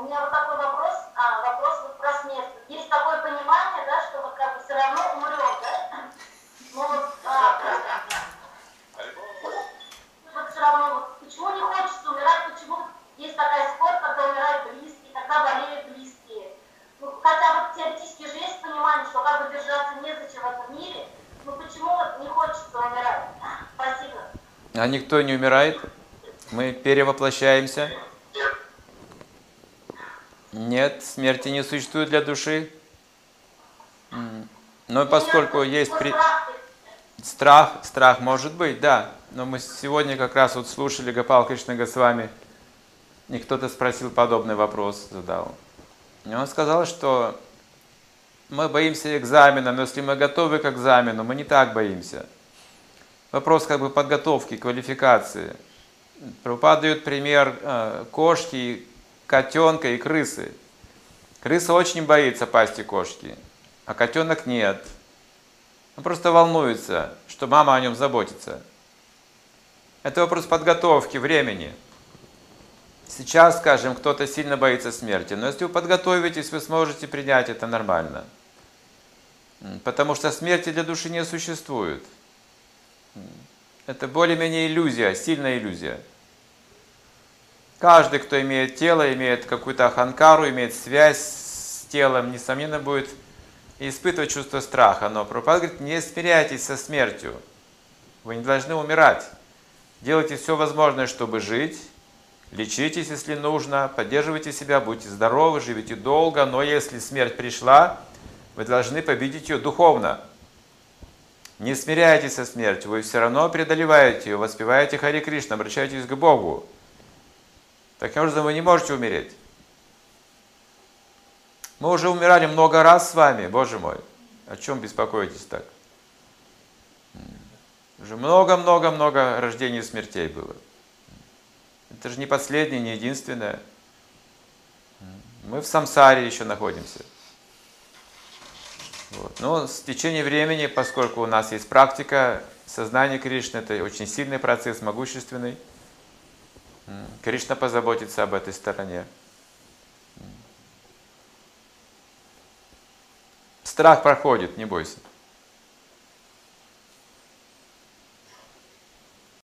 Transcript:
У меня вот такой вопрос, а, вопрос вот про смерть. Есть такое понимание, да, что вот как бы все равно умрем, да? Ну вот, а, вот все равно, вот, почему не хочется умирать, почему есть такая скорбь, когда умирают близкие, когда болеют близкие. Ну, хотя вот теоретически же есть понимание, что как бы держаться незачем в этом мире, ну почему вот не хочется умирать? Спасибо. А никто не умирает. Мы перевоплощаемся. Нет, смерти не существует для души. Но поскольку есть при... страх, страх может быть, да. Но мы сегодня как раз вот слушали Гопал Кришна Госвами, и кто-то спросил подобный вопрос, задал. И он сказал, что мы боимся экзамена, но если мы готовы к экзамену, мы не так боимся. Вопрос как бы подготовки, квалификации. Прабхупада дает пример э, кошки, котенка и крысы. Крыса очень боится пасти кошки, а котенок нет. Он просто волнуется, что мама о нем заботится. Это вопрос подготовки, времени. Сейчас, скажем, кто-то сильно боится смерти, но если вы подготовитесь, вы сможете принять это нормально. Потому что смерти для души не существует. Это более-менее иллюзия, сильная иллюзия. Каждый, кто имеет тело, имеет какую-то аханкару, имеет связь с телом, несомненно, будет испытывать чувство страха. Но Прабхупада говорит, не смиряйтесь со смертью. Вы не должны умирать. Делайте все возможное, чтобы жить. Лечитесь, если нужно, поддерживайте себя, будьте здоровы, живите долго, но если смерть пришла, вы должны победить ее духовно. Не смиряйтесь со смертью, вы все равно преодолеваете ее, воспеваете Хари Кришна, обращаетесь к Богу. Таким образом, вы не можете умереть. Мы уже умирали много раз с вами, Боже мой. О чем беспокоитесь так? Уже много-много-много рождений и смертей было. Это же не последнее, не единственное. Мы в самсаре еще находимся. Вот. Но с течением времени, поскольку у нас есть практика, сознание Кришны, это очень сильный процесс, могущественный, Кришна позаботится об этой стороне. Страх проходит, не бойся.